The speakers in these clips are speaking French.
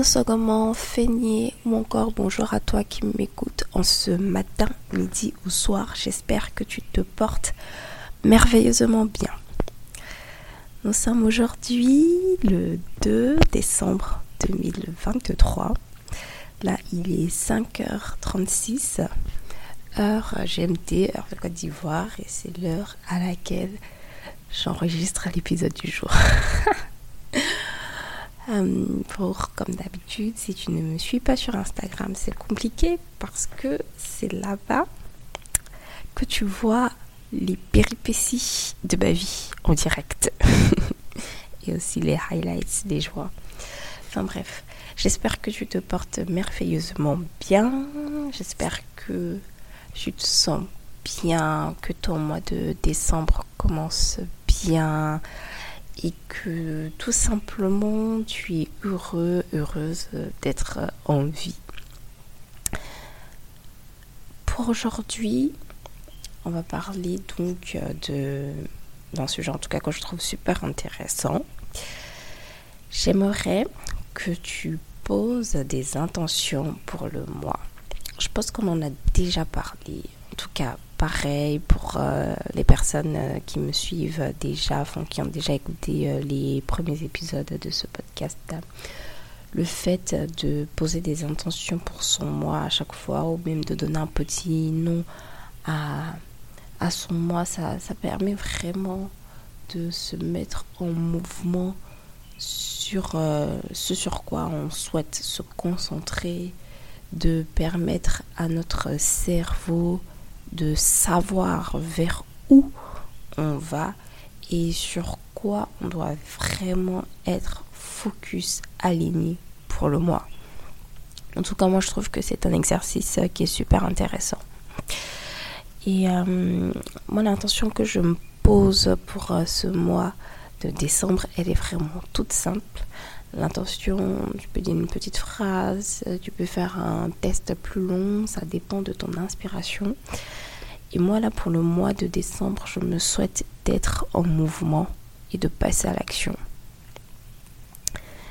Anne Feigné ou encore bonjour à toi qui m'écoutes en ce matin, midi ou soir. J'espère que tu te portes merveilleusement bien. Nous sommes aujourd'hui le 2 décembre 2023. Là, il est 5h36, heure GMT, heure de Côte d'Ivoire, et c'est l'heure à laquelle j'enregistre l'épisode du jour. Euh, pour, comme d'habitude, si tu ne me suis pas sur Instagram, c'est compliqué parce que c'est là-bas que tu vois les péripéties de ma vie en direct. Et aussi les highlights, les joies. Enfin bref, j'espère que tu te portes merveilleusement bien. J'espère que tu te sens bien, que ton mois de décembre commence bien et que tout simplement tu es heureux, heureuse d'être en vie. Pour aujourd'hui, on va parler donc de d'un sujet en tout cas que je trouve super intéressant. J'aimerais que tu poses des intentions pour le mois. Je pense qu'on en a déjà parlé, en tout cas pareil pour euh, les personnes euh, qui me suivent déjà, qui ont déjà écouté euh, les premiers épisodes de ce podcast. Le fait de poser des intentions pour son mois à chaque fois, ou même de donner un petit nom à, à son mois, ça, ça permet vraiment de se mettre en mouvement sur ce sur quoi on souhaite se concentrer, de permettre à notre cerveau de savoir vers où on va et sur quoi on doit vraiment être focus, aligné pour le mois. En tout cas, moi, je trouve que c'est un exercice euh, qui est super intéressant. Et euh, moi, l'intention que je me pose pour euh, ce mois de décembre, elle est vraiment toute simple. L'intention, tu peux dire une petite phrase, tu peux faire un test plus long, ça dépend de ton inspiration. Et moi, là, pour le mois de décembre, je me souhaite d'être en mouvement et de passer à l'action.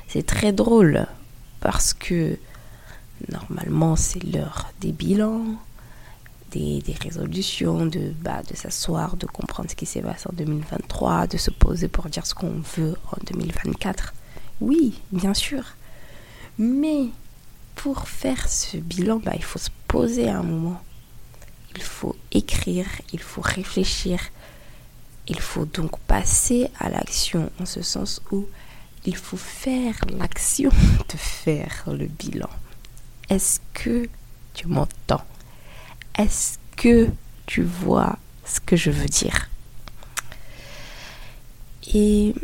C'est très drôle parce que normalement, c'est l'heure des bilans, des, résolutions, de, bah, de s'asseoir, de comprendre ce qui s'est passé en 2023, de se poser pour dire ce qu'on veut en 2024. Oui, bien sûr. Mais pour faire ce bilan, bah, il faut se poser un moment il faut écrire, il faut réfléchir, il faut donc passer à l'action en ce sens où il faut faire l'action de faire le bilan. Est-ce que tu m'entends? Est-ce que tu vois ce que je veux dire? Et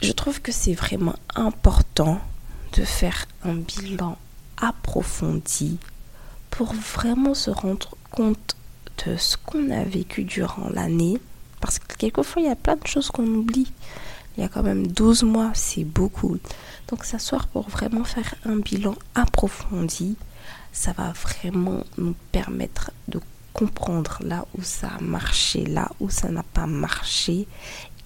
je trouve que c'est vraiment important de faire un bilan approfondi pour vraiment se rendre compte de ce qu'on a vécu durant l'année. Parce que quelquefois, il y a plein de choses qu'on oublie. Il y a quand même 12 mois, c'est beaucoup. Donc s'asseoir pour vraiment faire un bilan approfondi, ça va vraiment nous permettre de comprendre là où ça a marché, là où ça n'a pas marché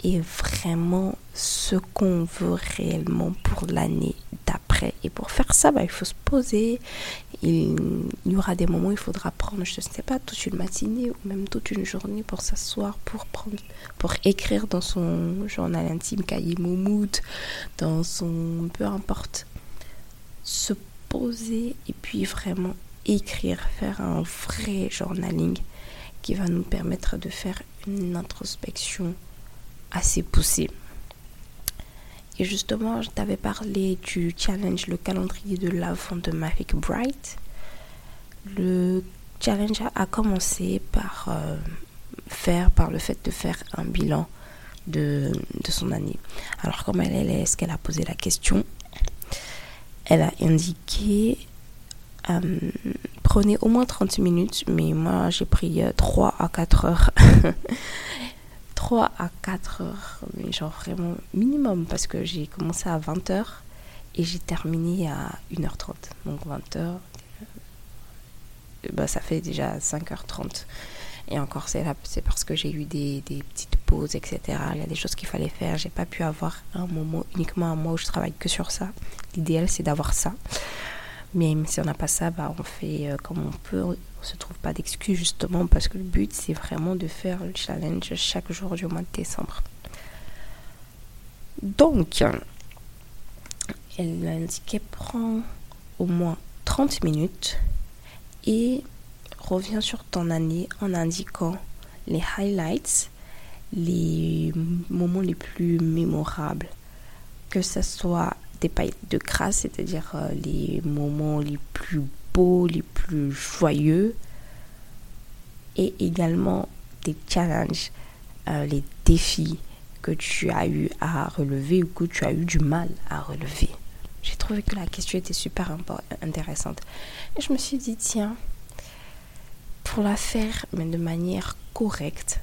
et vraiment ce qu'on veut réellement pour l'année d'après. Et pour faire ça, bah, il faut se poser. Il, y aura des moments où il faudra prendre, je ne sais pas, toute une matinée ou même toute une journée pour s'asseoir, pour prendre, pour écrire dans son journal intime, cahier moumoute, dans son, peu importe, se poser et puis vraiment écrire, faire un vrai journaling qui va nous permettre de faire une introspection assez poussée. Et justement, je t'avais parlé du challenge, le calendrier de l'avant de Mavic Bright. Le challenge a commencé par euh, faire, par le fait de faire un bilan de, son année. Alors, comme elle, est, est-ce qu'elle a posé la question? Elle a indiqué euh, prenez au moins 30 minutes, mais moi j'ai pris 3 euh, à 4 heures 3 à 4 heures, genre vraiment minimum, parce que j'ai commencé à 20 heures et j'ai terminé à 1h30. Donc 20 heures, bah, ça fait déjà 5h30. Et encore, c'est parce que j'ai eu des, des, petites pauses, etc. Il y a des choses qu'il fallait faire. J'ai pas pu avoir un moment, uniquement un mois où je travaille que sur ça. L'idéal, c'est d'avoir ça. Mais si on n'a pas ça, bah, on fait euh, comme on peut. On se trouve pas d'excuses justement parce que le but c'est vraiment de faire le challenge chaque jour du mois de décembre. Donc, elle indiquait prend au moins 30 minutes et reviens sur ton année en indiquant les highlights, les moments les plus mémorables, que ce soit paillettes de grâce, c'est-à-dire euh, les moments les plus beaux, les plus joyeux, et également des challenges, euh, les défis que tu as eu à relever ou que tu as eu du mal à relever. J'ai trouvé que la question était super intéressante. Et je me suis dit, tiens, pour la faire, mais de manière correcte,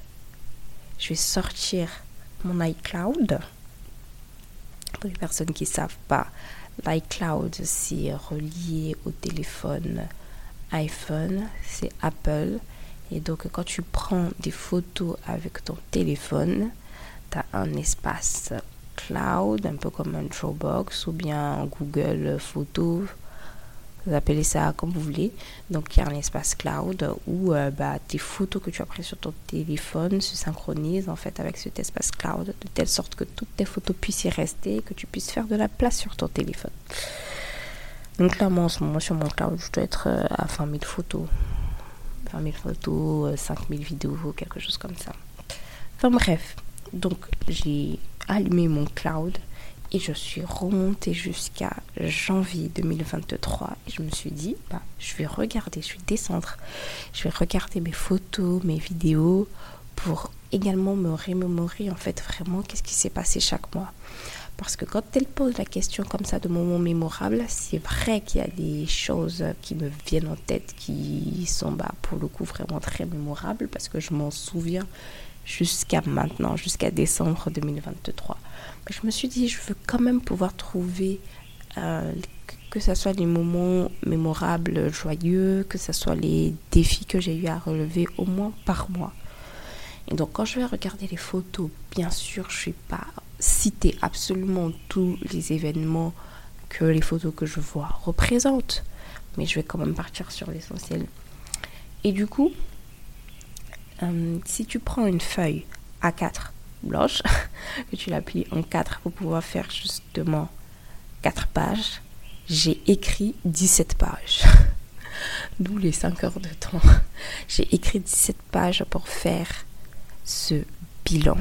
je vais sortir mon iCloud pour les personnes qui ne savent pas, l'iCloud, c'est relié au téléphone iPhone, c'est Apple. Et donc, quand tu prends des photos avec ton téléphone, tu as un espace cloud, un peu comme un Dropbox ou bien Google Photos appelez ça comme vous voulez. Donc il y a un espace cloud où euh, bah, tes photos que tu as prises sur ton téléphone se synchronisent en fait avec cet espace cloud de telle sorte que toutes tes photos puissent y rester que tu puisses faire de la place sur ton téléphone. Donc là, moi en ce moment sur mon cloud, je dois être euh, à 20 000 photos. 20 000 photos, 5 euh, 000 vidéos, quelque chose comme ça. Enfin bref, donc j'ai allumé mon cloud et je suis remontée jusqu'à janvier 2023. Et je me suis dit, bah, je vais regarder, je vais descendre. Je vais regarder mes photos, mes vidéos pour également me remémorer en fait vraiment qu'est-ce qui s'est passé chaque mois. Parce que quand elle pose la question comme ça de moments mémorables, c'est vrai qu'il y a des choses qui me viennent en tête qui sont bah, pour le coup vraiment très mémorables parce que je m'en souviens jusqu'à maintenant, jusqu'à décembre 2023 je me suis dit, je veux quand même pouvoir trouver euh, que ce soit les moments mémorables, joyeux, que ce soit les défis que j'ai eu à relever au moins par mois. Et donc quand je vais regarder les photos, bien sûr, je ne vais pas citer absolument tous les événements que les photos que je vois représentent, mais je vais quand même partir sur l'essentiel. Et du coup, euh, si tu prends une feuille A4 blanche, que tu la plies en quatre pour pouvoir faire justement quatre pages, j'ai écrit 17 pages. D'où les 5 heures de temps. J'ai écrit 17 pages pour faire ce bilan.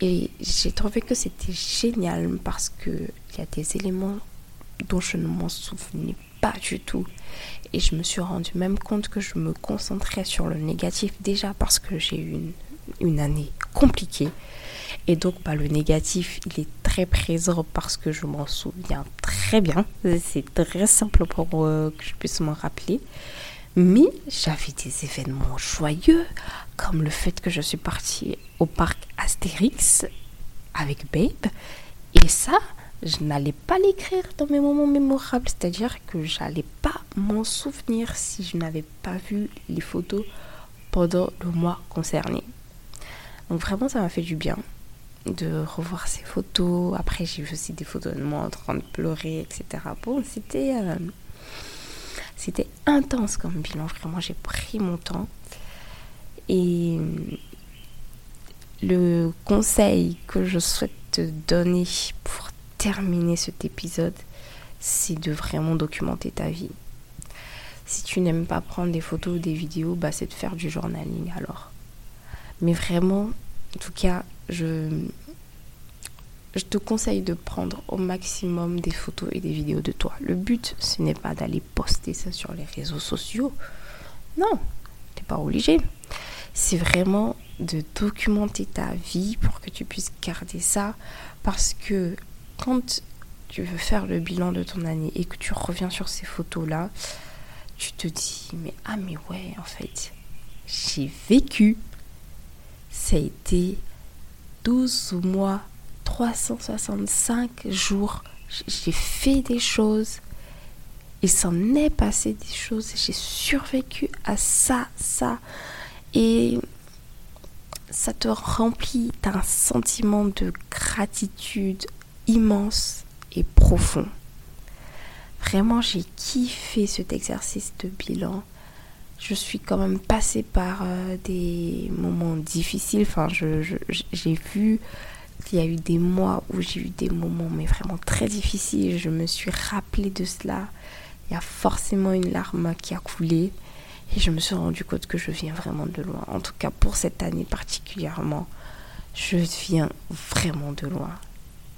Et j'ai trouvé que c'était génial parce qu'il y a des éléments dont je ne m'en souvenais pas du tout. Et je me suis rendu même compte que je me concentrais sur le négatif déjà parce que j'ai eu une une année compliquée. Et donc, bah, le négatif, il est très présent parce que je m'en souviens très bien. C'est très simple pour que je puisse m'en rappeler. Mais j'avais des événements joyeux, comme le fait que je suis partie au parc Astérix avec Babe. Et ça, je n'allais pas l'écrire dans mes moments mémorables, c'est-à-dire que j'allais pas m'en souvenir si je n'avais pas vu les photos pendant le mois concerné. Donc vraiment, ça m'a fait du bien de revoir ces photos. Après, j'ai vu aussi des photos de moi en train de pleurer, etc. Bon, c'était euh, c'était intense comme bilan. Vraiment, j'ai pris mon temps. Et le conseil que je souhaite te donner pour terminer cet épisode, c'est de vraiment documenter ta vie. Si tu n'aimes pas prendre des photos ou des vidéos, bah c'est de faire du journaling alors. Mais vraiment, en tout cas, je, je te conseille de prendre au maximum des photos et des vidéos de toi. Le but, ce n'est pas d'aller poster ça sur les réseaux sociaux. Non, tu n'es pas obligé. C'est vraiment de documenter ta vie pour que tu puisses garder ça. Parce que quand tu veux faire le bilan de ton année et que tu reviens sur ces photos-là, tu te dis, mais ah mais ouais, en fait, j'ai vécu. Ça a été 12 mois, 365 jours. J'ai fait des choses. Il s'en est passé des choses. J'ai survécu à ça, ça. Et ça te remplit d'un sentiment de gratitude immense et profond. Vraiment, j'ai kiffé cet exercice de bilan. Je suis quand même passée par euh, des moments difficiles. Enfin, j'ai vu qu'il y a eu des mois où j'ai eu des moments mais vraiment très difficiles. Je me suis rappelé de cela. Il y a forcément une larme qui a coulé. Et je me suis rendu compte que je viens vraiment de loin. En tout cas, pour cette année particulièrement, je viens vraiment de loin.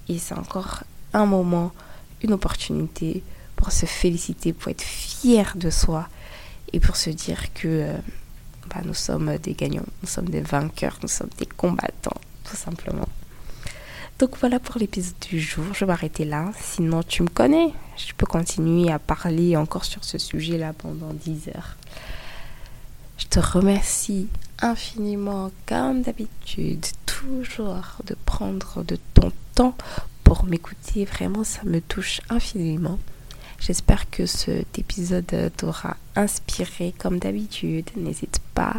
Et c'est encore un moment, une opportunité pour se féliciter, pour être fier de soi et pour se dire que euh, bah, nous sommes des gagnants, nous sommes des vainqueurs, nous sommes des combattants, tout simplement. Donc voilà pour l'épisode du jour, je vais arrêter là. Sinon, tu me connais, je peux continuer à parler encore sur ce sujet-là pendant 10 heures. Je te remercie infiniment, comme d'habitude, toujours de prendre de ton temps pour m'écouter. Vraiment, ça me touche infiniment. J'espère que cet épisode t'aura inspiré comme d'habitude. N'hésite pas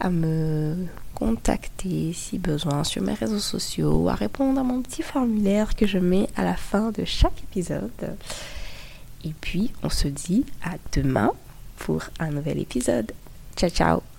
à me contacter si besoin sur mes réseaux sociaux à répondre à mon petit formulaire que je mets à la fin de chaque épisode. Et puis, on se dit à demain pour un nouvel épisode. Ciao, ciao